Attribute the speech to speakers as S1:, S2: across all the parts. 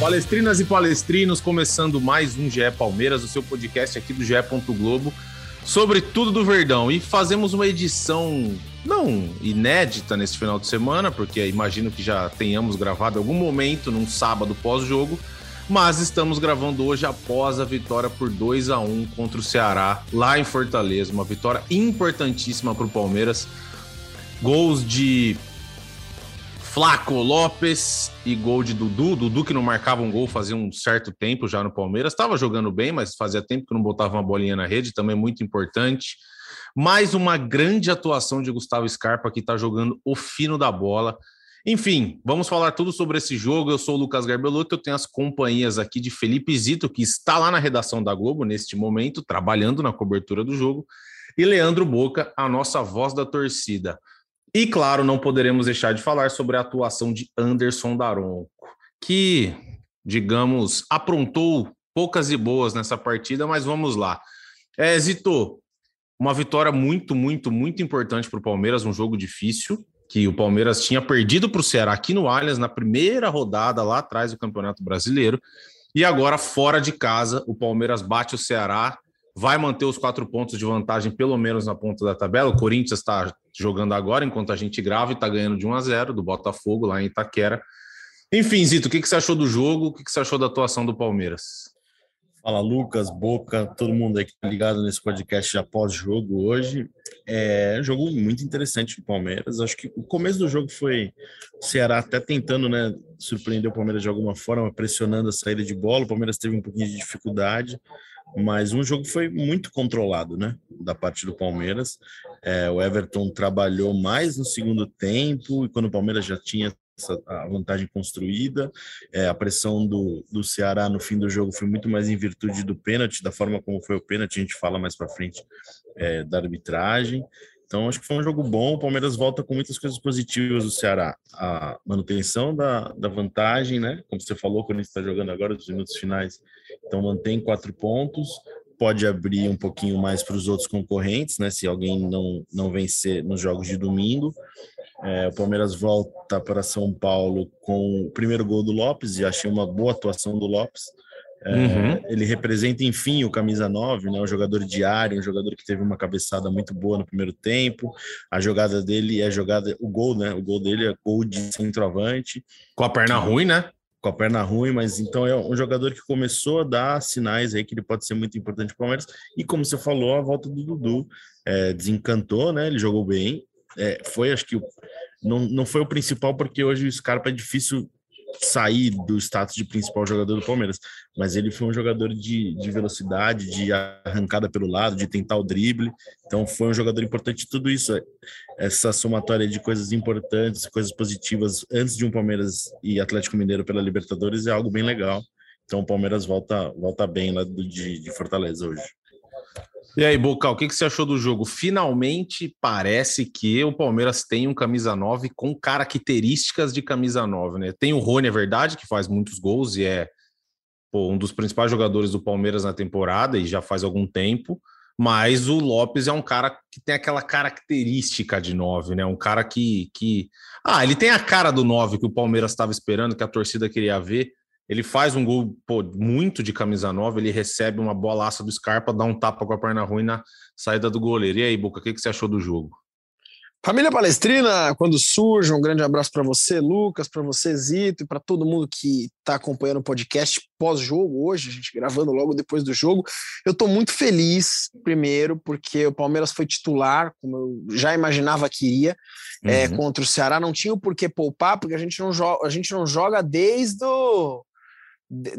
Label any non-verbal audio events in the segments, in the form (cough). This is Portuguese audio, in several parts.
S1: Palestrinas e palestrinos, começando mais um GE Palmeiras, o seu podcast aqui do GE. Globo, sobre tudo do Verdão. E fazemos uma edição não inédita nesse final de semana, porque imagino que já tenhamos gravado algum momento num sábado pós-jogo, mas estamos gravando hoje após a vitória por 2 a 1 contra o Ceará, lá em Fortaleza. Uma vitória importantíssima para o Palmeiras. Gols de Flaco Lopes e gol de Dudu. Dudu que não marcava um gol fazia um certo tempo já no Palmeiras. Estava jogando bem, mas fazia tempo que não botava uma bolinha na rede, também muito importante. Mais uma grande atuação de Gustavo Scarpa, que está jogando o fino da bola. Enfim, vamos falar tudo sobre esse jogo. Eu sou o Lucas Garbelotto, eu tenho as companhias aqui de Felipe Zito, que está lá na redação da Globo neste momento, trabalhando na cobertura do jogo, e Leandro Boca, a nossa voz da torcida. E claro, não poderemos deixar de falar sobre a atuação de Anderson Daronco, que, digamos, aprontou poucas e boas nessa partida, mas vamos lá. É, Zito, uma vitória muito, muito, muito importante para o Palmeiras, um jogo difícil, que o Palmeiras tinha perdido para o Ceará aqui no Allianz na primeira rodada lá atrás do Campeonato Brasileiro. E agora, fora de casa, o Palmeiras bate o Ceará, vai manter os quatro pontos de vantagem, pelo menos na ponta da tabela. O Corinthians está jogando agora, enquanto a gente grava, e está ganhando de 1 a 0 do Botafogo lá em Itaquera. Enfim, Zito, o que, que você achou do jogo? O que, que você achou da atuação do Palmeiras?
S2: Fala Lucas, Boca, todo mundo aí que tá ligado nesse podcast após jogo hoje. É um jogo muito interessante do Palmeiras. Acho que o começo do jogo foi o Ceará até tentando, né, surpreender o Palmeiras de alguma forma, pressionando a saída de bola. O Palmeiras teve um pouquinho de dificuldade, mas um jogo foi muito controlado, né, da parte do Palmeiras. É, o Everton trabalhou mais no segundo tempo e quando o Palmeiras já tinha essa, a vantagem construída. É, a pressão do, do Ceará no fim do jogo foi muito mais em virtude do pênalti, da forma como foi o pênalti, a gente fala mais para frente é, da arbitragem. Então, acho que foi um jogo bom. O Palmeiras volta com muitas coisas positivas do Ceará. A manutenção da, da vantagem, né? Como você falou, quando a gente está jogando agora, os minutos finais. Então, mantém quatro pontos. Pode abrir um pouquinho mais para os outros concorrentes, né? Se alguém não, não vencer nos jogos de domingo. É, o Palmeiras volta para São Paulo com o primeiro gol do Lopes, e achei uma boa atuação do Lopes. É, uhum. Ele representa, enfim, o camisa 9, né, um jogador diário, um jogador que teve uma cabeçada muito boa no primeiro tempo. A jogada dele é jogada, o gol, né? O gol dele é gol de centroavante.
S1: Com a perna ruim, né?
S2: Com a perna ruim, mas então é um jogador que começou a dar sinais aí que ele pode ser muito importante para o Palmeiras. E como você falou, a volta do Dudu é, desencantou, né? Ele jogou bem. É, foi, acho que, o, não, não foi o principal, porque hoje o Scarpa é difícil sair do status de principal jogador do Palmeiras, mas ele foi um jogador de, de velocidade, de arrancada pelo lado, de tentar o drible, então foi um jogador importante. Tudo isso, essa somatória de coisas importantes, coisas positivas antes de um Palmeiras e Atlético Mineiro pela Libertadores é algo bem legal. Então o Palmeiras volta, volta bem lá do, de, de Fortaleza hoje.
S1: E aí, Bocal, o que, você achou do jogo? Finalmente parece que o Palmeiras tem um camisa 9 com características de camisa 9, né? Tem o Rony, é verdade, que faz muitos gols e é pô, um dos principais jogadores do Palmeiras na temporada e já faz algum tempo. Mas o Lopes é um cara que tem aquela característica de 9, né? Um cara que, que. Ah, ele tem a cara do 9 que o Palmeiras estava esperando, que a torcida queria ver ele faz um gol pô, muito de camisa nova, ele recebe uma bolaça do Scarpa, dá um tapa com a perna ruim na saída do goleiro. E aí, Boca, o que, que você achou do jogo?
S3: Família Palestrina, quando surge, um grande abraço para você, Lucas, para você, Zito, e para todo mundo que está acompanhando o podcast pós-jogo hoje, a gente gravando logo depois do jogo. Eu estou muito feliz, primeiro, porque o Palmeiras foi titular, como eu já imaginava que iria, é, uhum. é, contra o Ceará. Não tinha o porquê poupar, porque a gente não, joga, a gente não joga desde o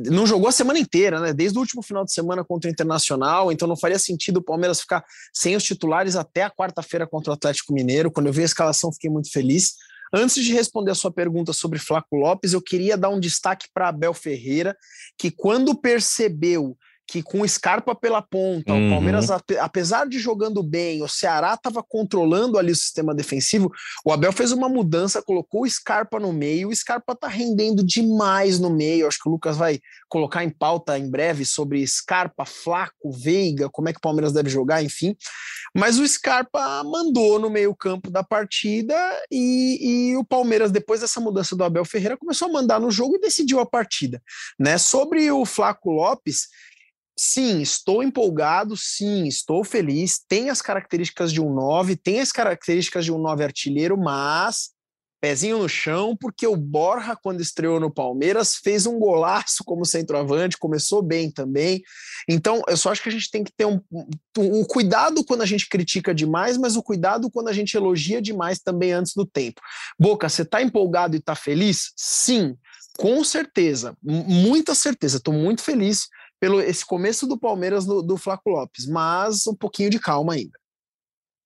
S3: não jogou a semana inteira, né? Desde o último final de semana contra o Internacional, então não faria sentido o Palmeiras ficar sem os titulares até a quarta-feira contra o Atlético Mineiro. Quando eu vi a escalação, fiquei muito feliz. Antes de responder a sua pergunta sobre Flaco Lopes, eu queria dar um destaque para Abel Ferreira, que quando percebeu que com o Scarpa pela ponta, uhum. o Palmeiras, apesar de jogando bem, o Ceará estava controlando ali o sistema defensivo, o Abel fez uma mudança, colocou o Scarpa no meio, o Scarpa tá rendendo demais no meio, acho que o Lucas vai colocar em pauta em breve sobre Scarpa, Flaco, Veiga, como é que o Palmeiras deve jogar, enfim, mas o Scarpa mandou no meio campo da partida e, e o Palmeiras, depois dessa mudança do Abel Ferreira, começou a mandar no jogo e decidiu a partida, né, sobre o Flaco Lopes, Sim, estou empolgado, sim, estou feliz. Tem as características de um 9, tem as características de um 9 artilheiro, mas pezinho no chão, porque o Borja, quando estreou no Palmeiras, fez um golaço como centroavante, começou bem também. Então, eu só acho que a gente tem que ter um, um, um cuidado quando a gente critica demais, mas o cuidado quando a gente elogia demais também antes do tempo. Boca, você está empolgado e está feliz? Sim, com certeza, muita certeza. Estou muito feliz pelo esse começo do Palmeiras do, do Flaco Lopes, mas um pouquinho de calma ainda.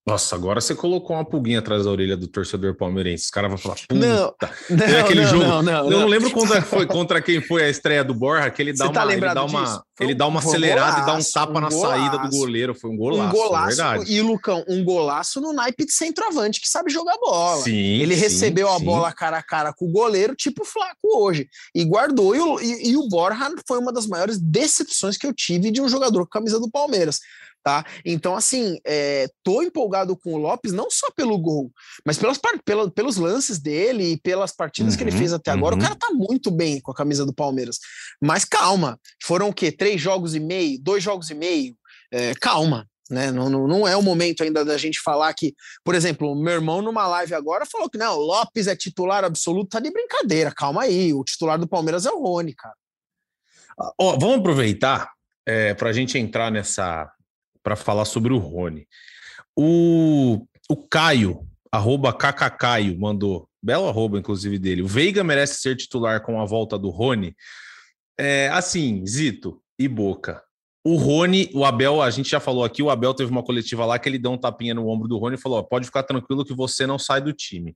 S1: Nossa, agora você colocou uma pulguinha atrás da orelha do torcedor palmeirense. Os caras vão falar, puta.
S3: Não, não,
S1: aquele
S3: não,
S1: jogo.
S3: não, não,
S1: eu não lembro contra, foi, (laughs) contra quem foi a estreia do Borja, que ele dá
S3: tá
S1: uma, ele dá uma, ele dá uma acelerada um e dá um tapa um na golaço, saída do goleiro. Foi um golaço,
S3: um golaço
S1: verdade.
S3: E, Lucão, um golaço no naipe de centroavante que sabe jogar bola.
S1: Sim,
S3: ele
S1: sim,
S3: recebeu a
S1: sim.
S3: bola cara a cara com o goleiro, tipo Flaco hoje, e guardou. E o, e, e o Borja foi uma das maiores decepções que eu tive de um jogador com a camisa do Palmeiras tá? Então, assim, é, tô empolgado com o Lopes, não só pelo gol, mas pelas, pela, pelos lances dele e pelas partidas uhum, que ele fez até agora. Uhum. O cara tá muito bem com a camisa do Palmeiras. Mas calma, foram o quê? Três jogos e meio, dois jogos e meio? É, calma. Né? Não, não, não é o momento ainda da gente falar que, por exemplo, o meu irmão numa live agora falou que não, o Lopes é titular absoluto, tá de brincadeira, calma aí, o titular do Palmeiras é o Rony, cara.
S1: Ó, vamos aproveitar é, para a gente entrar nessa, para falar sobre o Rony. O, o Caio, arroba KKCaio, mandou, belo arroba inclusive dele, o Veiga merece ser titular com a volta do Rony? É, assim, Zito e Boca, o Rony, o Abel, a gente já falou aqui, o Abel teve uma coletiva lá que ele deu um tapinha no ombro do Rony e falou, ó, pode ficar tranquilo que você não sai do time.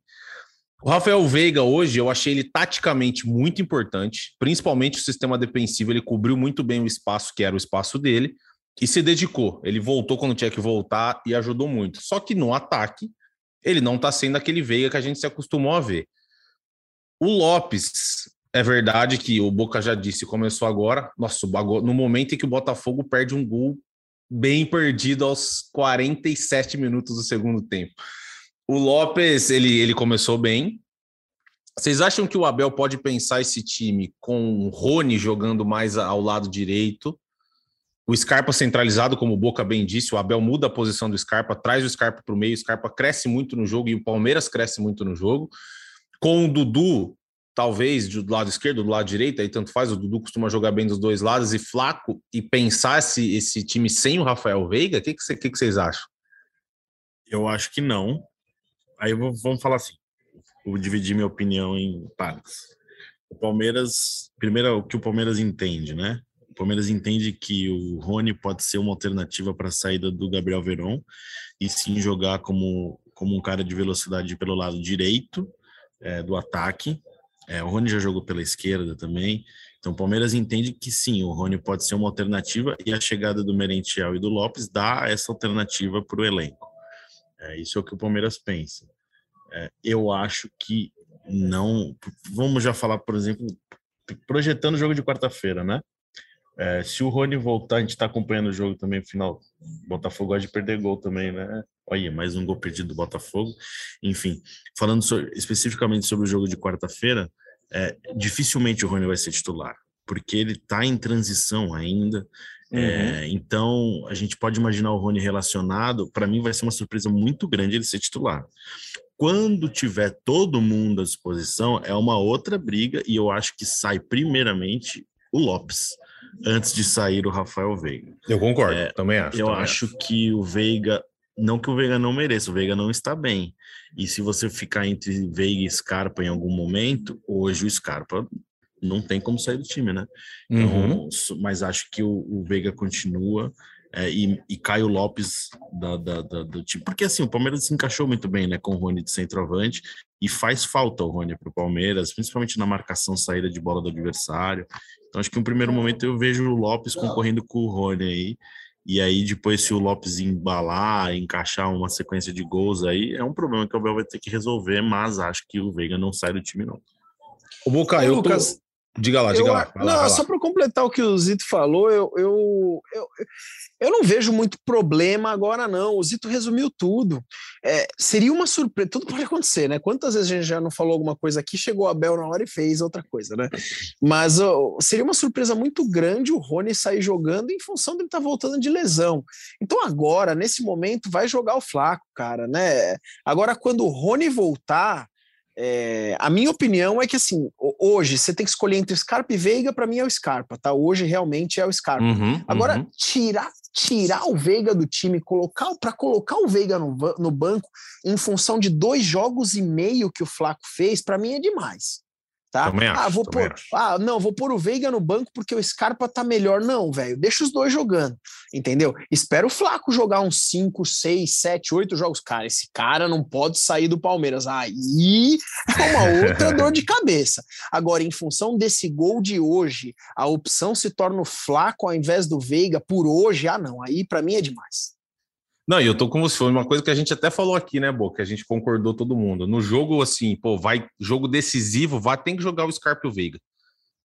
S1: O Rafael Veiga hoje, eu achei ele taticamente muito importante, principalmente o sistema defensivo, ele cobriu muito bem o espaço que era o espaço dele, e se dedicou. Ele voltou quando tinha que voltar e ajudou muito. Só que no ataque, ele não está sendo aquele Veiga que a gente se acostumou a ver. O Lopes, é verdade que o Boca já disse, começou agora. Nossa, no momento em que o Botafogo perde um gol bem perdido aos 47 minutos do segundo tempo. O Lopes, ele, ele começou bem. Vocês acham que o Abel pode pensar esse time com o Rony jogando mais ao lado direito? O Scarpa centralizado, como o Boca bem disse, o Abel muda a posição do Scarpa, traz o Scarpa para o meio, o Scarpa cresce muito no jogo e o Palmeiras cresce muito no jogo. Com o Dudu, talvez do lado esquerdo, do lado direito, aí tanto faz, o Dudu costuma jogar bem dos dois lados e flaco, e pensar esse, esse time sem o Rafael Veiga, o que, que, que, que vocês acham?
S2: Eu acho que não. Aí vamos falar assim, vou dividir minha opinião em partes. O Palmeiras, primeiro, o que o Palmeiras entende, né? Palmeiras entende que o Rony pode ser uma alternativa para a saída do Gabriel Veron e sim jogar como, como um cara de velocidade pelo lado direito é, do ataque. É, o Rony já jogou pela esquerda também. Então, o Palmeiras entende que sim, o Rony pode ser uma alternativa e a chegada do Merentiel e do Lopes dá essa alternativa para o elenco. É, isso é o que o Palmeiras pensa. É, eu acho que não. Vamos já falar, por exemplo, projetando o jogo de quarta-feira, né? É, se o Rony voltar, a gente está acompanhando o jogo também, final. Botafogo gosta de perder gol também, né? Olha, mais um gol perdido do Botafogo. Enfim, falando sobre, especificamente sobre o jogo de quarta-feira, é, dificilmente o Rony vai ser titular, porque ele está em transição ainda. É, uhum. É, então, a gente pode imaginar o Rony relacionado. Para mim, vai ser uma surpresa muito grande ele ser titular. Quando tiver todo mundo à disposição, é uma outra briga, e eu acho que sai primeiramente o Lopes antes de sair o Rafael Veiga.
S1: Eu concordo, é, também acho.
S2: Eu
S1: também
S2: acho,
S1: acho
S2: que o Veiga, não que o Veiga não mereça, o Veiga não está bem. E se você ficar entre Veiga e Scarpa em algum momento, hoje o Scarpa não tem como sair do time, né? Então, uhum. Mas acho que o, o Veiga continua. É, e, e Caio Lopes da, da, da, do time. Porque assim, o Palmeiras se encaixou muito bem né, com o Rony de centroavante e faz falta o Rony para o Palmeiras, principalmente na marcação saída de bola do adversário. Então acho que no primeiro momento eu vejo o Lopes concorrendo com o Rony aí. E aí, depois, se o Lopes embalar, encaixar uma sequência de gols aí, é um problema que o Abel vai ter que resolver, mas acho que o Veiga não sai do time, não.
S1: O Boca, eu tô... Diga lá, diga
S3: eu,
S1: lá.
S3: não,
S1: lá.
S3: só para completar o que o Zito falou, eu, eu, eu, eu não vejo muito problema agora, não. O Zito resumiu tudo. É, seria uma surpresa, tudo pode acontecer, né? Quantas vezes a gente já não falou alguma coisa aqui, chegou a Bel na hora e fez outra coisa, né? Mas ó, seria uma surpresa muito grande o Rony sair jogando em função dele estar tá voltando de lesão. Então agora, nesse momento, vai jogar o Flaco, cara, né? Agora, quando o Rony voltar. É, a minha opinião é que assim, hoje você tem que escolher entre Scarpa e Veiga, para mim é o Scarpa, tá? Hoje realmente é o Scarpa.
S1: Uhum,
S3: Agora,
S1: uhum.
S3: tirar tirar o Veiga do time, colocar para colocar o Veiga no, no, banco em função de dois jogos e meio que o Flaco fez, para mim é demais. Tá?
S1: Também acho,
S3: ah, vou
S1: também
S3: pôr,
S1: acho.
S3: ah, não, vou pôr o Veiga no banco porque o Scarpa tá melhor. Não, velho, deixa os dois jogando, entendeu? Espera o Flaco jogar uns 5, 6, 7, 8 jogos. Cara, esse cara não pode sair do Palmeiras. Aí é uma (laughs) outra dor de cabeça. Agora, em função desse gol de hoje, a opção se torna o Flaco ao invés do Veiga por hoje. Ah, não, aí para mim é demais.
S1: Não, e eu tô com você. Foi uma coisa que a gente até falou aqui, né, Boca? A gente concordou todo mundo. No jogo, assim, pô, vai jogo decisivo, vai tem que jogar o Scarpa e o Veiga.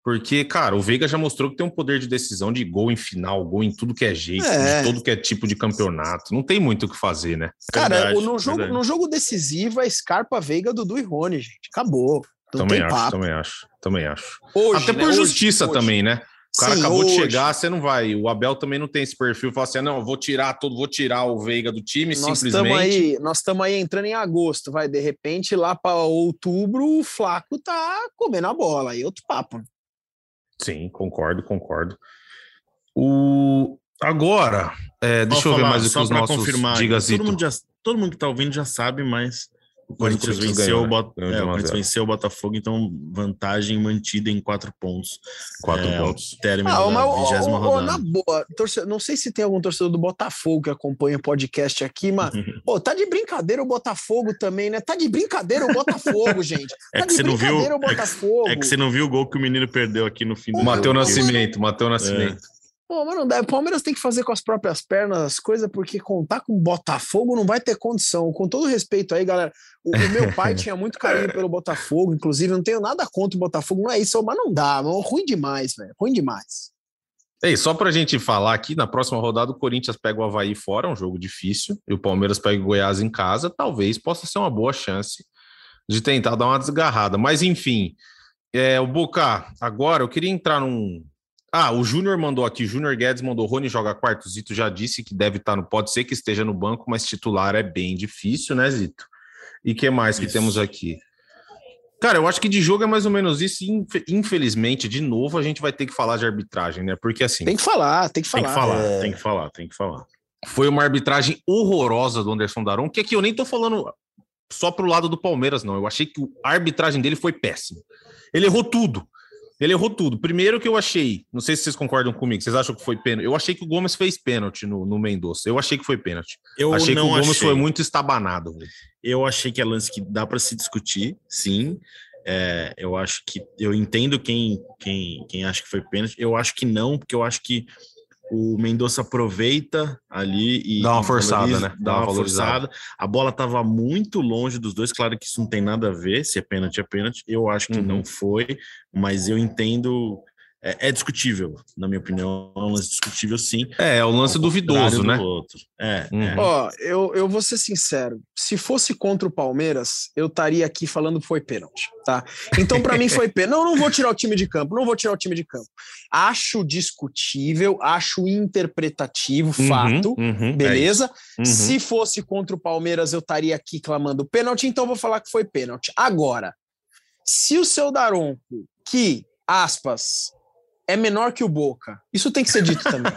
S1: Porque, cara, o Veiga já mostrou que tem um poder de decisão de gol em final, gol em tudo que é jeito,
S3: É.
S1: de todo que é tipo de campeonato. Não tem muito o que fazer, né?
S3: Cara,
S2: Verdade,
S3: no, jogo,
S2: verdade.
S3: no jogo decisivo é Scarpa, Veiga, Dudu e Rony, gente. Acabou. Não
S1: também acho,
S3: papo.
S1: também acho, também acho.
S3: Hoje,
S1: Até
S3: né?
S1: por
S3: Hoje,
S1: justiça
S3: hoje.
S1: também, né? O cara
S3: Sim,
S1: acabou de
S3: hoje.
S1: chegar, você não vai. O Abel também não tem esse perfil, fala assim: ah, não, eu vou tirar todo, vou tirar o Veiga do time,
S3: Nós
S1: simplesmente.
S3: estamos aí, nós estamos aí entrando em agosto, vai. De repente, lá para outubro, o Flaco tá comendo a bola. Aí outro papo. né?
S1: Sim, concordo, concordo. O... Agora, é, deixa eu
S2: Posso
S1: ver mais o que
S2: só
S1: os
S2: pra
S1: nossos
S2: confirmar.
S1: diga
S2: todo, mundo já, todo mundo que tá ouvindo já sabe, mas o Corinthians venceu,
S1: ganhou,
S2: o, Bot...
S1: né?
S2: É, o
S1: 1 a
S2: Corinthians
S1: 0.
S2: venceu o Botafogo, então vantagem mantida em quatro pontos.
S1: Quatro
S2: É,
S1: pontos.
S2: Término
S3: Ah,
S2: da
S3: mas, ó, ó, na boa, torce- não sei se tem algum torcedor do Botafogo que acompanha o podcast aqui, mas (laughs) pô, tá de brincadeira o Botafogo também, né? Tá de brincadeira o Botafogo, (laughs) gente.
S2: É
S3: Tá
S2: que
S3: de
S2: você não viu-
S3: brincadeira o
S2: é que-
S3: Botafogo.
S2: É que você não viu o gol que o menino perdeu aqui no fim do
S1: Mateu
S2: jogo.
S1: Nascimento, Mateu Nascimento.
S3: Pô, mas não dá. O Palmeiras tem que fazer com as próprias pernas as coisas, porque contar com o Botafogo não vai ter condição. Com todo respeito aí, galera. O, o meu (laughs) pai tinha muito carinho pelo Botafogo, inclusive, não tenho nada contra o Botafogo, não é isso, mas não dá, mano, ruim demais, velho. Ruim demais.
S1: Ei, só pra gente falar aqui, na próxima rodada o Corinthians pega o Havaí fora, um jogo difícil, e o Palmeiras pega o Goiás em casa, talvez possa ser uma boa chance de tentar dar uma desgarrada. Mas enfim, é, o Boca, agora eu queria entrar num. Ah, o Júnior mandou aqui, Júnior Guedes mandou, Rony joga quarto, Zito já disse que deve estar no, pode ser que esteja no banco, mas titular é bem difícil, né, Zito? E que mais que
S2: Isso.
S1: temos aqui? Cara, eu acho que de jogo é mais ou menos isso. infe- Infelizmente, de novo, a gente vai ter que falar de arbitragem, né? Porque assim,
S3: Tem que falar, tem que
S2: Tem
S3: falar.
S2: que falar,
S3: É.
S2: tem que falar, tem que falar.
S1: foi uma arbitragem horrorosa do Anderson Daron, que aqui eu nem tô falando só pro lado do Palmeiras, não. Eu achei que a arbitragem dele foi péssima. Ele errou tudo. Ele errou tudo. Primeiro que eu achei, não sei se vocês concordam comigo, vocês acham que foi pênalti? Eu achei que o Gomes fez pênalti no, no Mendonça. Eu achei que foi pênalti.
S2: Eu
S1: achei que o
S2: não
S1: Gomes
S2: achei.
S1: foi muito estabanado.
S2: Eu achei que é lance que dá para se discutir, sim. É, eu acho que eu entendo quem, quem, quem acha que foi pênalti. Eu acho que não, porque eu acho que o Mendonça aproveita ali e
S1: Dá uma forçada,
S2: valoriza-
S1: né?
S2: Dá uma forçada. A bola estava muito longe dos dois. Claro que isso não tem nada a ver. Se é pênalti, é pênalti. Eu acho que
S1: Uhum.
S2: não foi, mas eu entendo. É, é discutível, na minha opinião. É um lance discutível, sim.
S1: É, é o lance duvidoso, né?
S2: outro. É,
S1: Uhum.
S2: é.
S3: Ó, eu, eu vou ser sincero. Se fosse contra o Palmeiras, eu estaria aqui falando que foi pênalti, tá? Então, para mim, foi (laughs) pênalti. Não, não vou tirar o time de campo, não vou tirar o time de campo. Acho discutível, acho interpretativo,
S1: Uhum,
S3: fato.
S1: uhum, é
S3: Beleza?
S1: isso. Uhum.
S3: Se fosse contra o Palmeiras, eu estaria aqui clamando pênalti, então eu vou falar que foi pênalti. Agora, se o seu Daronco, que, aspas, é menor que o Boca, isso tem que ser dito também.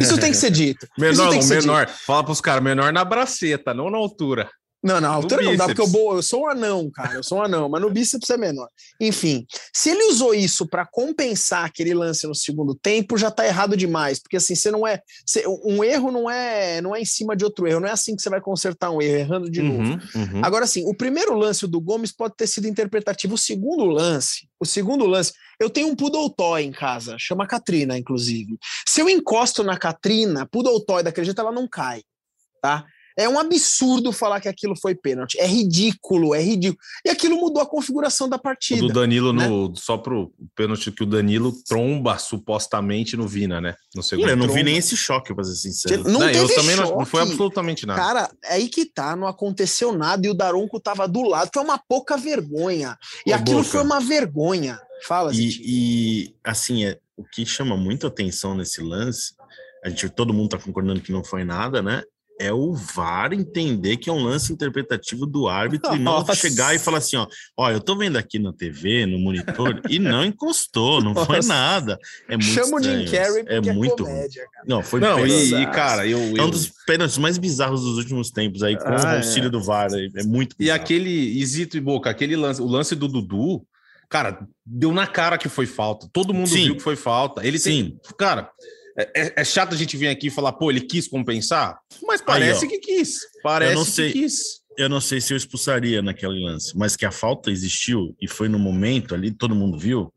S3: Isso tem que ser dito. (laughs)
S1: Menor,
S3: que ser
S1: menor. Fala pros caras, menor na braceta, não na altura.
S3: Não, não, a altura não dá, porque eu, eu sou um anão, cara. Eu sou um anão, mas no bíceps é menor. Enfim, se ele usou isso para compensar aquele lance no segundo tempo, já tá errado demais. Porque assim, você não é. você- um erro não é, não é em cima de outro erro. Não é assim que você vai consertar um erro, errando de novo.
S1: Uhum, uhum.
S3: Agora, assim, o primeiro lance do Gomes pode ter sido interpretativo. O segundo lance, o segundo lance, eu tenho um Poodle Toy em casa, chama Katrina, inclusive. Se eu encosto na Katrina, Poodle Toy daquele jeito, ela não cai, tá? É um absurdo falar que aquilo foi pênalti. É ridículo, é ridículo. E aquilo mudou a configuração da
S1: O
S3: partida.
S1: do Danilo
S3: né?
S1: no. Só pro pênalti que o Danilo tromba supostamente no Vina, né? No segundo.
S2: Eu não vi nem esse choque, pra ser sincero.
S3: Não,
S1: Não, eu
S3: teve
S1: também não, não
S3: choque.
S1: foi absolutamente nada.
S3: Cara, é aí que tá, não aconteceu nada e o Daronco tava do lado. Foi uma pouca vergonha. E
S2: Ô,
S3: aquilo
S2: Boca.
S3: foi uma vergonha. Fala.
S2: E, e, assim, é, o que chama muito atenção nesse lance, a gente, todo mundo tá concordando que não foi nada, né? É o VAR entender que é um lance interpretativo do árbitro e não chegar e falar assim: ó, ó, eu tô vendo aqui na TV, no monitor, e não encostou, não foi
S3: Nossa.
S2: nada. É muito
S3: Chama o Jim
S2: estranho,
S3: Carrey
S2: É
S3: porque é,
S2: muito ruim.
S3: comédia, cara.
S2: Não, foi
S1: Não, e, e, cara, eu.
S2: É um
S1: eu-
S2: dos pênaltis mais bizarros dos últimos tempos aí, com
S3: Ah,
S2: o
S3: é.
S2: auxílio do VAR. É é muito
S1: E
S2: bizarro.
S1: aquele Isito e Boca, aquele lance, o lance do Dudu, cara, deu na cara que foi falta. Todo mundo
S2: Sim.
S1: viu que foi falta. Ele tem,
S2: Sim.
S1: cara, é, é- é chato a gente vir aqui e falar, pô, ele quis compensar, mas parece
S2: ó.
S1: que quis. Parece
S2: não
S1: que
S2: sei.
S1: quis.
S2: eu não sei se eu expulsaria naquele lance, mas que a falta existiu e foi no momento ali, todo mundo viu.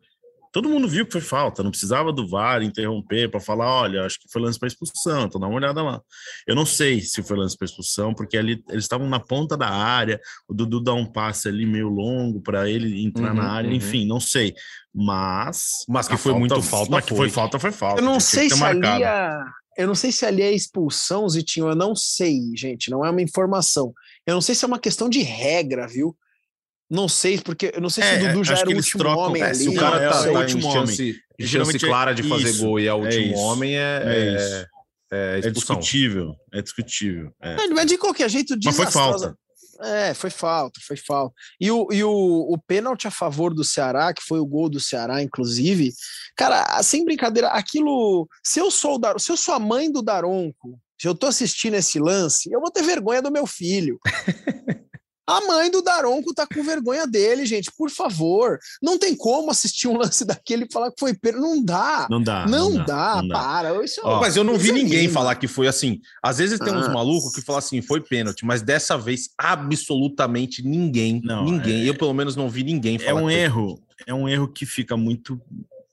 S2: Todo mundo viu que foi falta, não precisava do VAR interromper para falar, olha, acho que foi lance para expulsão, então dá uma olhada lá. Eu não sei se foi lance para expulsão, porque ali eles estavam na ponta da área, o Dudu dá um passe ali meio longo para ele entrar
S1: Uhum,
S2: na área,
S1: uhum.
S2: enfim, não sei. Mas
S1: Mas que
S2: a
S1: foi muito falta,
S2: mas que
S1: foi.
S2: foi falta, foi falta.
S3: Eu não sei se
S2: marcado.
S3: ali é, eu não sei se ali é expulsão, Zitinho, eu não sei, gente, não é uma informação. Eu não sei se é uma questão de regra, viu? Não sei, porque eu não sei se
S2: É,
S3: o Dudu
S2: é,
S3: já era o último
S2: trocam-
S3: homem
S2: é,
S3: ali.
S2: se o cara
S3: não
S2: tá- é o último
S1: chance,
S2: homem.
S1: chance
S2: Geralmente é
S1: clara de fazer
S2: isso,
S1: gol e é o último homem, é,
S2: é discutível, é discutível. é.
S3: Mas- Mas de qualquer jeito,
S2: Mas foi falta.
S3: É, foi falta, foi falta. E o, e o, o pênalti a favor do Ceará, que foi o gol do Ceará, inclusive, cara, sem brincadeira, aquilo. Se eu sou o Dar, se eu sou a mãe do Daronco, se eu tô assistindo esse lance, eu vou ter vergonha do meu filho. (laughs) A mãe do Daronco tá com vergonha dele, gente. Por favor. Não tem como assistir um lance (laughs) daquele e falar que foi pênalti. Não dá.
S2: Não dá.
S3: não, dá,
S2: não dá.
S3: para. Isso é
S2: Ó,
S1: mas eu não vi ninguém
S3: desanima.
S1: falar que foi assim. Às vezes tem uns
S3: Ah.
S1: malucos que falam assim, foi pênalti, mas dessa vez absolutamente ninguém,
S2: Não,
S1: ninguém.
S2: é-
S1: Eu pelo menos não vi ninguém
S2: É
S1: falar.
S2: um
S1: que foi
S2: erro, é um erro que fica muito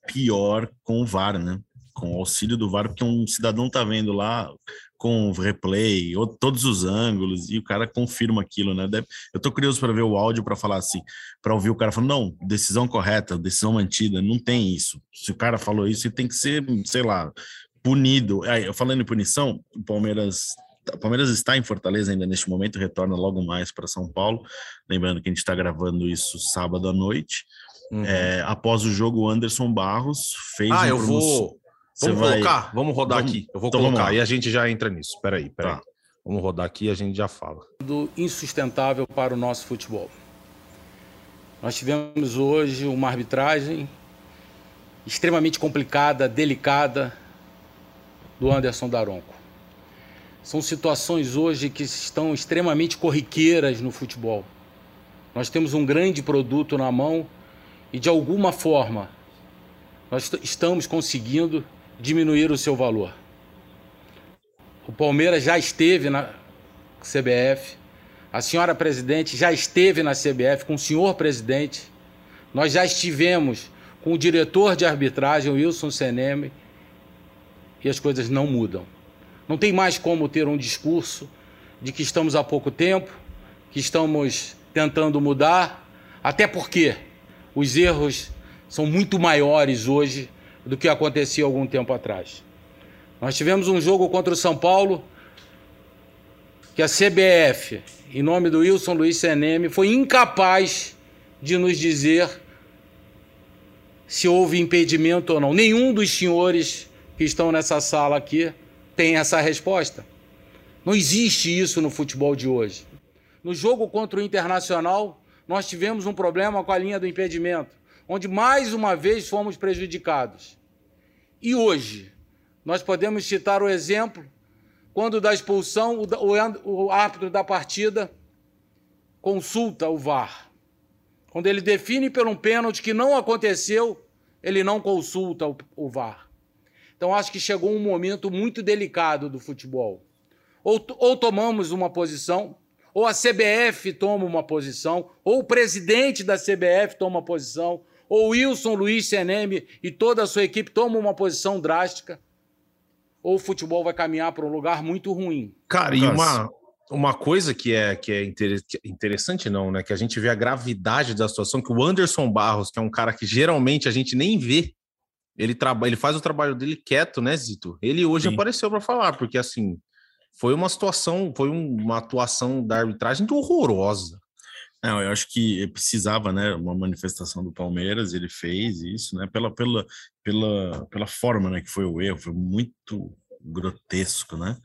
S2: pior com o VAR, né? Com o auxílio do VAR, porque um cidadão tá vendo lá com o replay, ou todos os ângulos, e o cara confirma aquilo, né? Eu tô curioso para ver o áudio para falar assim, para ouvir o cara falando, não, decisão correta, decisão mantida, não tem isso. Se o cara falou isso, ele tem que ser, sei lá, punido. Aí, falando em punição, o Palmeiras o Palmeiras está em Fortaleza ainda neste momento, retorna logo mais para São Paulo. Lembrando que a gente está gravando isso sábado à noite.
S1: Uhum.
S2: É, após o jogo, o Anderson Barros fez.
S1: Ah,
S2: um
S1: eu vou.
S2: Você
S1: Vamos
S2: vai-
S1: colocar? Vamos rodar
S2: Vamos-
S1: aqui. Eu vou
S2: então
S1: colocar e a gente já entra nisso. Peraí, peraí.
S2: Tá.
S1: Vamos rodar aqui e a gente já fala.
S4: do insustentável para o nosso futebol. Nós tivemos hoje uma arbitragem extremamente complicada, delicada do Anderson Daronco. São situações hoje que estão extremamente corriqueiras no futebol. Nós temos um grande produto na mão e de alguma forma nós est- estamos conseguindo diminuir o seu valor. O Palmeiras já esteve na CBF, a senhora presidente já esteve na CBF com o senhor presidente. Nós já estivemos com o diretor de arbitragem, Wilson Seneme, e as coisas não mudam. Não tem mais como ter um discurso de que estamos há pouco tempo, que estamos tentando mudar, até porque os erros são muito maiores hoje do que acontecia algum tempo atrás. Nós tivemos um jogo contra o São Paulo que a CBF, em nome do Wilson Luiz Seneme, foi incapaz de nos dizer se houve impedimento ou não. Nenhum dos senhores que estão nessa sala aqui tem essa resposta. Não existe isso no futebol de hoje. No jogo contra o Internacional, nós tivemos um problema com a linha do impedimento, onde mais uma vez fomos prejudicados. E hoje, nós podemos citar o exemplo quando da expulsão, o, árbitro da partida consulta o VAR. Quando ele define por um pênalti que não aconteceu, ele não consulta o, o VAR. Então acho que chegou um momento muito delicado do futebol. Ou, ou tomamos uma posição, ou a CBF toma uma posição, ou o presidente da CBF toma uma posição, ou Wilson Luiz Seneme e toda a sua equipe toma uma posição drástica, ou o futebol vai caminhar para um lugar muito ruim.
S1: Cara, e uma, uma coisa que é, que é interessante, não, né? Que a gente vê a gravidade da situação, que o Anderson Barros, que é um cara que geralmente a gente nem vê, ele, trabalha, ele faz o trabalho dele quieto, né, Zito? Ele hoje Sim. apareceu para falar, porque assim, foi uma situação, foi uma atuação da arbitragem horrorosa.
S2: Não, eu acho que precisava, né, uma manifestação do Palmeiras, ele fez isso, né, pela, pela, pela, pela forma, né, que foi o erro, foi muito grotesco, né,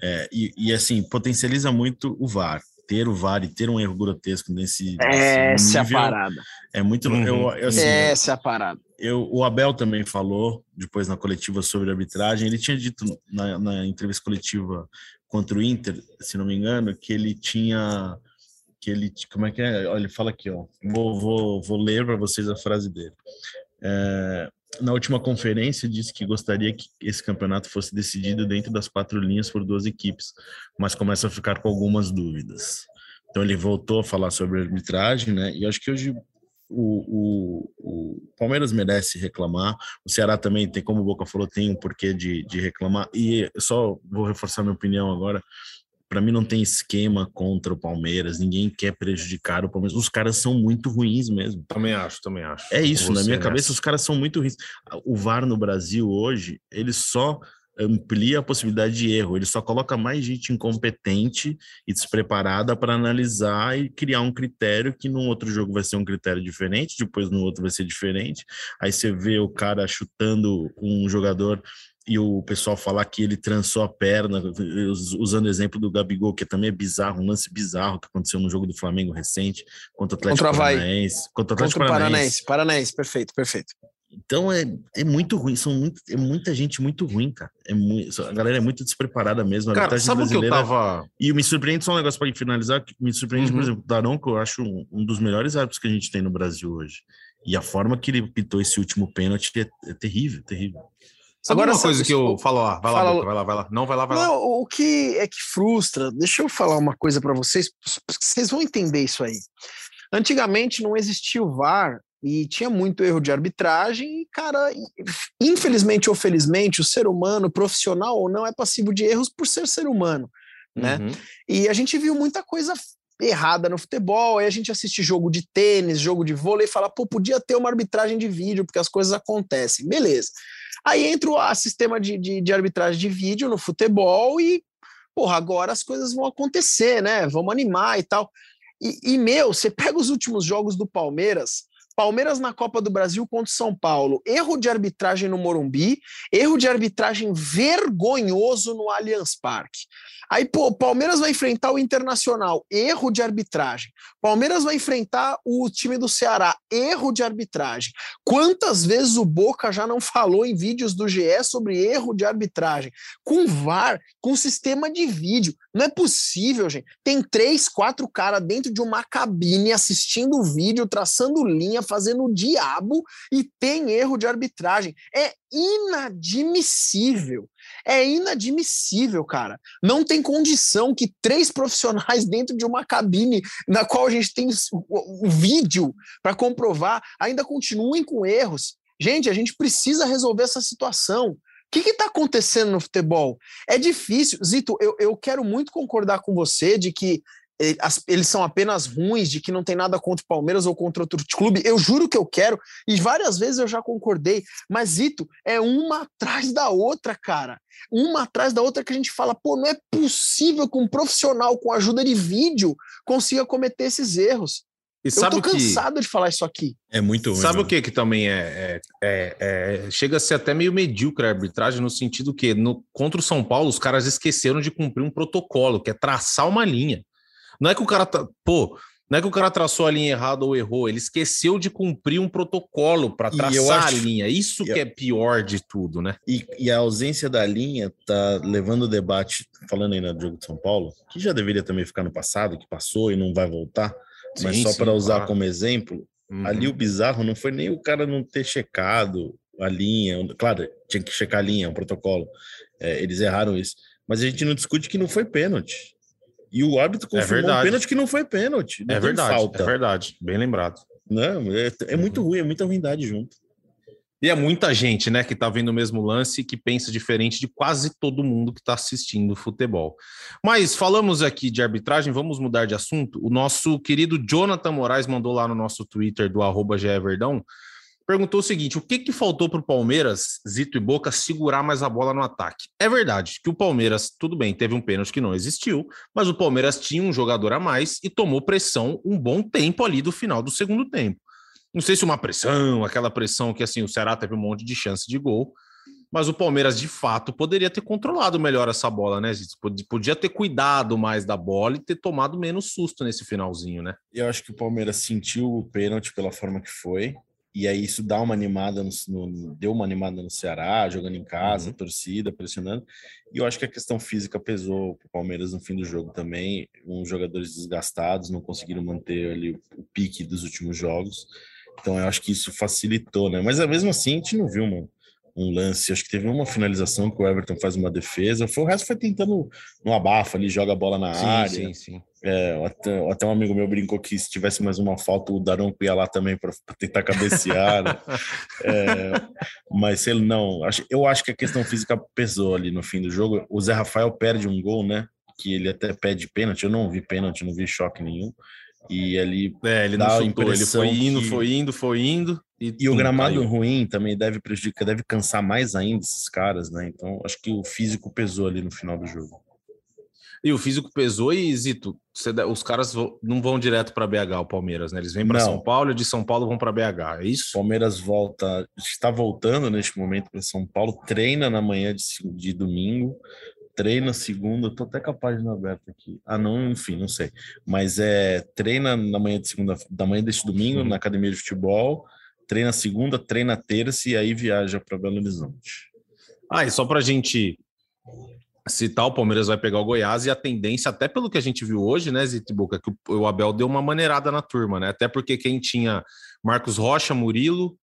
S2: é, e, e, assim, potencializa muito o VAR, ter o VAR e ter um erro grotesco nesse,
S3: nesse Essa nível, é a parada.
S2: É muito, uhum. eu, eu, assim,
S3: Essa é a parada.
S2: Eu, o Abel também falou, depois na coletiva sobre arbitragem, ele tinha dito na, na entrevista coletiva contra o Inter, se não me engano, que ele tinha que ele como é que é? Olha, ele fala aqui, ó. Vou, vou, vou ler para vocês a frase dele. É, na última conferência disse que gostaria que esse campeonato fosse decidido dentro das quatro linhas por duas equipes, mas começa a ficar com algumas dúvidas. Então ele voltou a falar sobre arbitragem, né? E acho que hoje o, o, o, Palmeiras merece reclamar, o Ceará também tem, como o Boca falou, tem um porquê de, de reclamar, e só vou reforçar minha opinião agora, para mim não tem esquema contra o Palmeiras, ninguém quer prejudicar o Palmeiras, os caras são muito ruins mesmo.
S1: Também acho, também acho.
S2: É isso, na minha cabeça os caras são muito ruins. O VAR no Brasil hoje, ele só amplia a possibilidade de erro, ele só coloca mais gente incompetente e despreparada para analisar e criar um critério que num outro jogo vai ser um critério diferente, depois no outro vai ser diferente. Aí você vê o cara chutando um jogador e o pessoal falar que ele trançou a perna, usando o exemplo do Gabigol, que também é bizarro, um lance bizarro que aconteceu no jogo do Flamengo recente contra o Atlético contra Paranaense.
S3: Contra o Atlético contra Paranaense. Paranaense. Paranaense, perfeito, perfeito.
S2: Então é, é muito ruim, são muito, é muita gente muito ruim, cara. É muito, a galera é muito despreparada mesmo. A
S1: cara, sabe brasileira... que eu tava.
S2: E me surpreende só um negócio para finalizar, me surpreende, uhum. por exemplo, o Daronco, eu acho um, um, dos melhores árbitros que a gente tem no Brasil hoje. E a forma que ele pitou esse último pênalti é, é terrível, terrível.
S1: Sabe Agora, uma coisa que eu falo lá, vai lá, Boca, vai lá, vai lá. Não, vai lá, vai
S3: não,
S1: lá.
S3: O que é que frustra, deixa eu falar uma coisa para vocês, vocês vão entender isso aí. Antigamente não existia o VAR e tinha muito erro de arbitragem, e, cara, infelizmente ou felizmente, o ser humano, profissional ou não, é passivo de erros por ser ser humano, né? Uhum. E a gente viu muita coisa errada no futebol, aí a gente assiste jogo de tênis, jogo de vôlei e fala, pô, podia ter uma arbitragem de vídeo, porque as coisas acontecem. Beleza. Aí entra o sistema de, de, de arbitragem de vídeo no futebol e, porra, agora as coisas vão acontecer, né? Vamos animar e tal. E, e, meu, você pega os últimos jogos do Palmeiras, Palmeiras na Copa do Brasil contra o São Paulo, erro de arbitragem no Morumbi, erro de arbitragem vergonhoso no Allianz Parque. Aí, pô, Palmeiras vai enfrentar o Internacional, erro de arbitragem. Palmeiras vai enfrentar o time do Ceará, erro de arbitragem. Quantas vezes o Boca já não falou em vídeos do GE sobre erro de arbitragem? Com VAR, com sistema de vídeo. Não é possível, gente. Tem três, quatro caras dentro de uma cabine assistindo o vídeo, traçando linha, fazendo o diabo e tem erro de arbitragem. É inadmissível. É inadmissível, cara. Não tem condição que três profissionais (laughs) dentro de uma cabine na qual a gente tem o, vídeo para comprovar ainda continuem com erros. Gente, a gente precisa resolver essa situação. O que está acontecendo no futebol? É difícil. Zito, eu, eu quero muito concordar com você de que eles são apenas ruins, de que não tem nada contra o Palmeiras ou contra outro clube. Eu juro que eu quero, e várias vezes eu já concordei, mas Zito, é uma atrás da outra, cara. Uma atrás da outra que a gente fala, pô, não é possível que um profissional com ajuda de vídeo consiga cometer esses erros. E eu tô cansado que... de falar isso aqui.
S1: É muito ruim. Sabe o que que também é, é, é, é, Chega a ser até meio medíocre a arbitragem, no sentido que no, contra o São Paulo, os caras esqueceram de cumprir um protocolo, que é traçar uma linha. Não é que o cara tá. Pô, Não é que o cara traçou a linha errada ou errou, ele esqueceu de cumprir um protocolo para traçar
S2: acho-
S1: a linha. Isso que é pior de tudo, né?
S2: E, e a ausência da linha tá levando o debate, falando aí no jogo de São Paulo, que já deveria também ficar no passado, que passou e não vai voltar, mas
S1: Sim,
S2: só
S1: sim,
S2: para usar
S1: claro.
S2: como exemplo,
S1: Uhum.
S2: ali o bizarro não foi nem o cara não ter checado a linha, claro, tinha que checar a linha, o protocolo, é, eles erraram isso, mas a gente não discute que não foi pênalti. E o árbitro confirmou um
S1: verdade.
S2: pênalti que não foi pênalti. Não
S1: É verdade,
S2: falta.
S1: é verdade, bem lembrado.
S2: Não, é, é muito ruim, é muita ruindade junto.
S1: E é muita gente, né, que tá vendo o mesmo lance e que pensa diferente de quase todo mundo que está assistindo futebol. Mas falamos aqui de arbitragem, vamos mudar de assunto. O nosso querido Jonathan Moraes mandou lá no nosso Twitter do arroba Verdão, perguntou o seguinte: o que, que faltou para o Palmeiras, Zito e Boca, segurar mais a bola no ataque? É verdade que o Palmeiras, tudo bem, teve um pênalti que não existiu, mas o Palmeiras tinha um jogador a mais e tomou pressão um bom tempo ali do final do segundo tempo. Não sei se uma pressão, aquela pressão que assim o Ceará teve um monte de chance de gol, mas o Palmeiras de fato poderia ter controlado melhor essa bola, né, Zito? Pod- Podia ter cuidado mais da bola e ter tomado menos susto nesse finalzinho, né?
S2: Eu acho que o Palmeiras sentiu o pênalti pela forma que foi. E aí isso dá uma animada, no, no- deu uma animada no Ceará, jogando em casa,
S1: Uhum.
S2: torcida, pressionando. E eu acho que a questão física pesou para o Palmeiras no fim do jogo também. Uns jogadores desgastados, não conseguiram manter ali o, pique dos últimos jogos. Então eu acho que isso facilitou, né? Mas mesmo assim a gente não viu uma, um lance. Acho que teve uma finalização que o Everton faz uma defesa. Foi, o resto foi tentando no abafa ali, joga a bola na área.
S1: sim.
S2: É, até, até um amigo meu brincou que se tivesse mais uma falta, o Daronco ia lá também para tentar cabecear. né? (laughs) É, mas ele não. acho- Eu acho que a questão física pesou ali no fim do jogo. O Zé Rafael perde um gol, né? Que ele até pede pênalti. Eu não vi pênalti, não vi choque nenhum. E ali.
S1: É, ele não chutou, ele foi indo,
S2: que-
S1: foi indo, foi indo.
S2: E o
S1: tum,
S2: gramado
S1: caiu.
S2: ruim também deve prejudicar, deve cansar mais ainda esses caras, né? Então acho que o físico pesou ali no final do jogo.
S1: E o físico pesou e, Zito, você os caras não vão direto para BH, o Palmeiras, né? Eles vêm para. São Paulo e de São Paulo vão para BH, é isso?
S2: Palmeiras volta, está voltando neste momento para São Paulo, treina na manhã de, de domingo, treina segunda, eu tô até com a página aberta aqui. Ah, não, enfim, não sei. Mas é treina na manhã de segunda, da manhã deste domingo
S1: Uhum.
S2: na academia de futebol, treina segunda, treina terça e aí viaja para Belo Horizonte.
S1: Ah, e só para a gente citar, o Palmeiras vai pegar o Goiás e a tendência, até pelo que a gente viu hoje, né, Zito Boca, que o- Abel deu uma maneirada na turma, né? Até porque quem tinha Marcos Rocha, Murilo,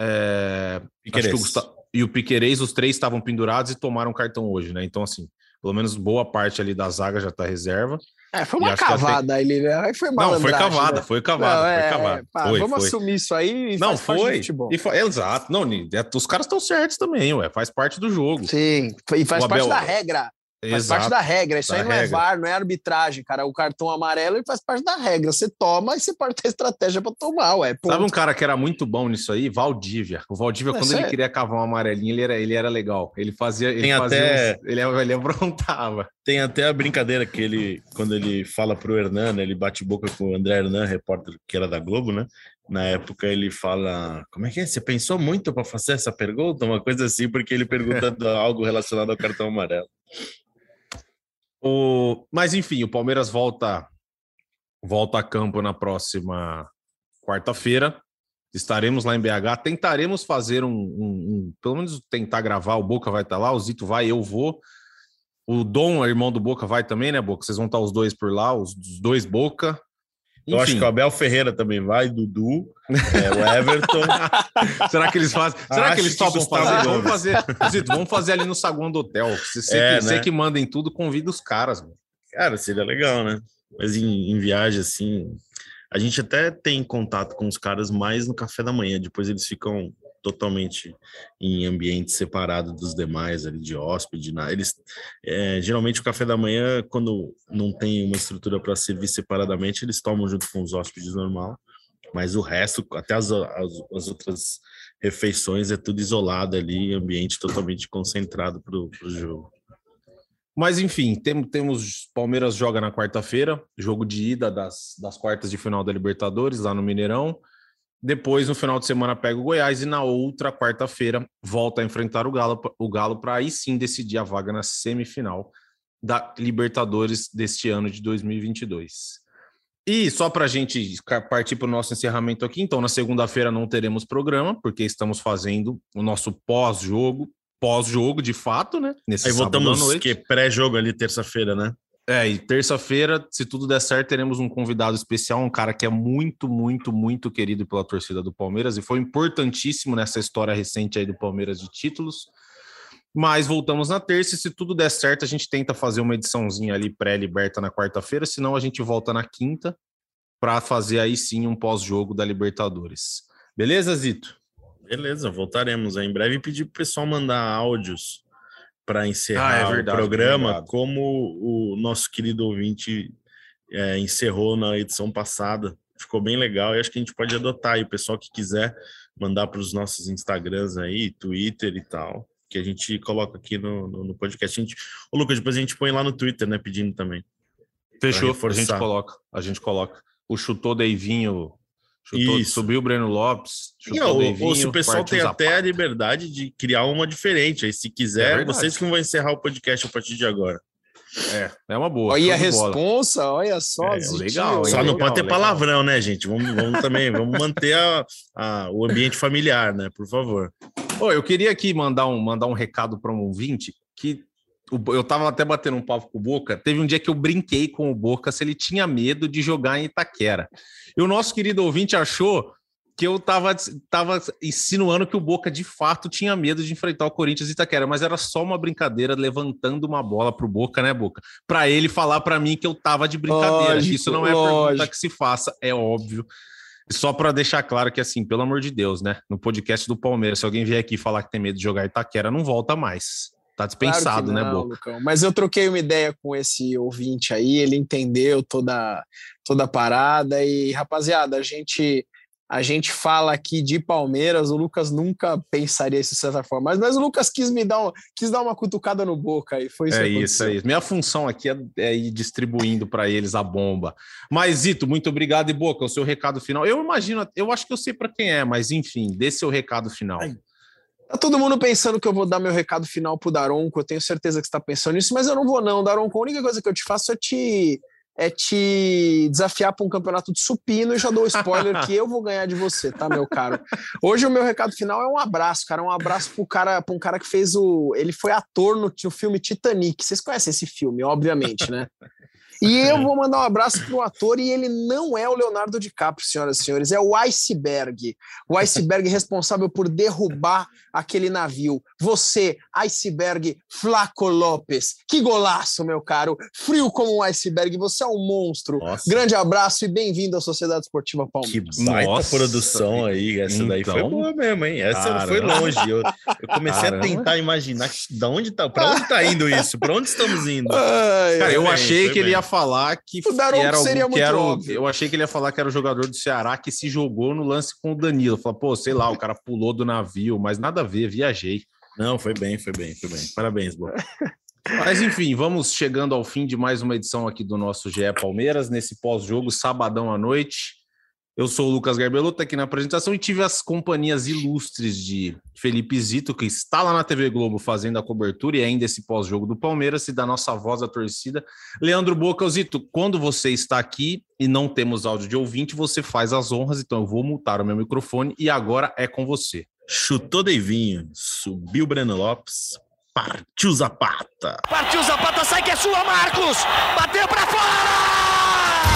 S1: é, acho que o
S2: Piquerez.
S1: E o Piquerez, os três estavam pendurados e tomaram cartão hoje, né? Então, assim, pelo menos boa parte ali da zaga já tá reserva.
S3: É, foi uma cavada aí, né? Aí foi
S1: Não, foi cavada,
S3: né?
S1: foi cavada,
S3: Não,
S1: foi
S3: é,
S1: cavada.
S3: é, pá,
S1: foi,
S3: vamos
S1: foi.
S3: assumir isso aí e
S1: Não, foi.
S3: futebol.
S1: E foi. Exato. Não, é, os caras estão certos também, ué. Faz parte do jogo.
S3: Sim, e faz
S1: O
S3: parte
S1: Abel-
S3: da regra. Faz
S1: Exato.
S3: parte da regra. Isso
S1: Da
S3: aí não é
S1: regra.
S3: VAR, não é arbitragem, cara. O cartão amarelo ele faz parte da regra. Você toma e você pode ter estratégia pra tomar, ué.
S1: Sabe um
S3: Ponto.
S1: cara que era muito bom nisso aí? Valdívia. O Valdívia,
S3: É
S1: quando ele
S3: sério?
S1: queria cavar um amarelinho, ele era, ele era legal. Ele fazia. Ele
S2: Tem
S1: fazia
S2: até-
S1: uns- ele, ele aprontava.
S2: Tem até a brincadeira que ele, quando ele fala pro Hernan, né, ele bate boca com o André Hernan, repórter que era da Globo, né? Na época ele fala: Como é que é? Você pensou muito para fazer essa pergunta? Uma coisa assim, porque ele pergunta (laughs) algo relacionado ao cartão amarelo.
S1: O... Mas enfim, o Palmeiras volta, volta a campo na próxima quarta-feira. Estaremos lá em BH. Tentaremos fazer um, um- um- Pelo menos tentar gravar. O Boca vai estar lá, o Zito vai, eu vou. O Dom, irmão do Boca, vai também, né, Boca? Vocês vão estar os dois por lá, os, os dois Boca.
S2: Eu acho
S1: Enfim,
S2: que o Abel Ferreira também vai, Dudu, é, o Everton. (laughs)
S1: Será que eles fazem? Será
S2: Acho
S1: que eles topam fazer? Vamos fazer, Zito, vamos fazer ali no saguão do hotel. Você, você
S2: É,
S1: que, você
S2: né?
S1: que manda em tudo, convida os caras. mano.
S2: Cara, seria legal, né? Mas em, em viagem, assim, a gente até tem contato com os caras mais no café da manhã, depois eles ficam totalmente em ambiente separado dos demais ali de hóspede, na- eles é, geralmente o café da manhã quando não tem uma estrutura para servir separadamente, eles tomam junto com os hóspedes normal, mas o resto, até as, as, as outras refeições é tudo isolado ali, ambiente totalmente concentrado para o jogo.
S1: Mas enfim, tem- temos Palmeiras joga na quarta-feira, jogo de ida das, das quartas de final da Libertadores, lá no Mineirão. Depois, no final de semana, pega o Goiás e na outra quarta-feira volta a enfrentar o Galo, o Galo para aí sim decidir a vaga na semifinal da Libertadores deste ano de 2022. E só para a gente partir para o nosso encerramento aqui, então na segunda-feira não teremos programa, porque estamos fazendo o nosso pós-jogo, pós-jogo de fato, né?
S2: Nesse Aí voltamos que pré-jogo ali terça-feira, né?
S1: É, e terça-feira, se tudo der certo, teremos um convidado especial, um cara que é muito, muito, muito querido pela torcida do Palmeiras e foi importantíssimo nessa história recente aí do Palmeiras de títulos. Mas voltamos na terça e se tudo der certo, a gente tenta fazer uma ediçãozinha ali pré-liberta na quarta-feira, senão a gente volta na quinta para fazer aí sim um pós-jogo da Libertadores. Beleza, Zito?
S2: Beleza, voltaremos em breve e pedir pro pessoal mandar áudios para encerrar ah, é verdade, o programa, como o nosso querido ouvinte é, encerrou na edição passada. Ficou bem legal e acho que a gente pode adotar aí o pessoal que quiser mandar para os nossos Instagrams aí, Twitter e tal, que a gente coloca aqui no, no, no podcast. A gente, ô Lucas, depois a gente põe lá no Twitter, né, pedindo também.
S1: Fechou, a gente coloca, a gente coloca. O chutou Deivinho Chutou, subiu o Breno Lopes.
S2: Chutou e, o, se o pessoal tem até a liberdade de criar uma diferente. Aí, se quiser, é vocês que vão encerrar o podcast a partir de agora.
S1: É, é uma boa.
S3: Olha a responsa, olha só. É,
S2: legal, só não pode ter legal. palavrão, né, gente? Vamos, vamos também, vamos manter a, a, o ambiente familiar, né? Por favor.
S1: Oh, eu queria aqui mandar um, mandar um recado para um ouvinte que eu tava até batendo um papo com o Boca. Teve um dia que eu brinquei com o Boca se ele tinha medo de jogar em Itaquera. E o nosso querido ouvinte achou que eu tava, tava insinuando que o Boca de fato tinha medo de enfrentar o Corinthians e Itaquera, mas era só uma brincadeira levantando uma bola pro Boca, né, Boca? Para ele falar para mim que eu tava de brincadeira. Lógico, Isso não é lógico. pergunta que se faça, é óbvio. Só para deixar claro que, assim, pelo amor de Deus, né? No podcast do Palmeiras, se alguém vier aqui falar que tem medo de jogar Itaquera, não volta mais. Tá dispensado, claro né, não, né, Boca?
S3: Lucão. Mas eu troquei uma ideia com esse ouvinte aí, ele entendeu toda, toda a parada. E, rapaziada, a gente a gente fala aqui de Palmeiras, o Lucas nunca pensaria isso de certa forma, mas, mas o Lucas quis me dar, um, quis dar uma cutucada no boca e foi isso.
S1: É isso, é isso. Minha função aqui é, é ir distribuindo para eles a bomba. Mas, Zito, muito obrigado e Boca, o seu recado final. Eu imagino, eu acho que eu sei para quem é, mas enfim, dê seu recado final. Ai.
S3: Tá todo mundo pensando que eu vou dar meu recado final pro Daronco, eu tenho certeza que você tá pensando nisso, mas eu não vou não, Daronco, a única coisa que eu te faço é te é te desafiar para um campeonato de supino e já dou spoiler (laughs) que eu vou ganhar de você, tá, meu caro? Hoje o meu recado final é um abraço, cara, um abraço pro cara, pra um cara que fez o, ele foi ator no, no filme Titanic. Vocês conhecem esse filme, obviamente, né? E eu vou mandar um abraço pro ator, e ele não é o Leonardo DiCaprio, senhoras e senhores, é o Iceberg. O iceberg (laughs) responsável por derrubar aquele navio. Você, Iceberg Flaco Lopes. Que golaço, meu caro. Frio como um iceberg, você é um monstro. Nossa. Grande abraço e bem-vindo à Sociedade Esportiva Palmeiras.
S2: Que baita Nossa. produção aí. Essa então... daí foi então. boa mesmo, hein? Essa Caramba. não foi longe. Eu, eu comecei Caramba. a tentar imaginar da onde tá, para onde tá indo isso? Para onde estamos indo?
S1: Ai, Cara, eu bem, achei que bem. ele ia falar que, que era seria que era o, eu achei que ele ia falar que era o jogador do Ceará que se jogou no lance com o Danilo. Falei, pô, sei lá, o cara pulou do navio, mas nada a ver, viajei.
S2: Não, foi bem, foi bem, foi bem. Parabéns, Boa. (laughs)
S1: Mas enfim, vamos chegando ao fim de mais uma edição aqui do nosso GE Palmeiras, nesse pós-jogo, sabadão à noite. Eu sou o Lucas Garbelotto aqui na apresentação e tive as companhias ilustres de Felipe Zito, que está lá na TV Globo fazendo a cobertura e ainda esse pós-jogo do Palmeiras, e da nossa voz da torcida, Leandro Boca. Zito, quando você está aqui e não temos áudio de ouvinte, você faz as honras, então eu vou multar o meu microfone e agora é com você.
S2: Chutou Deivinho, subiu Breno Lopes, partiu Zapata.
S5: Partiu Zapata, sai que é sua, Marcos! Bateu para fora!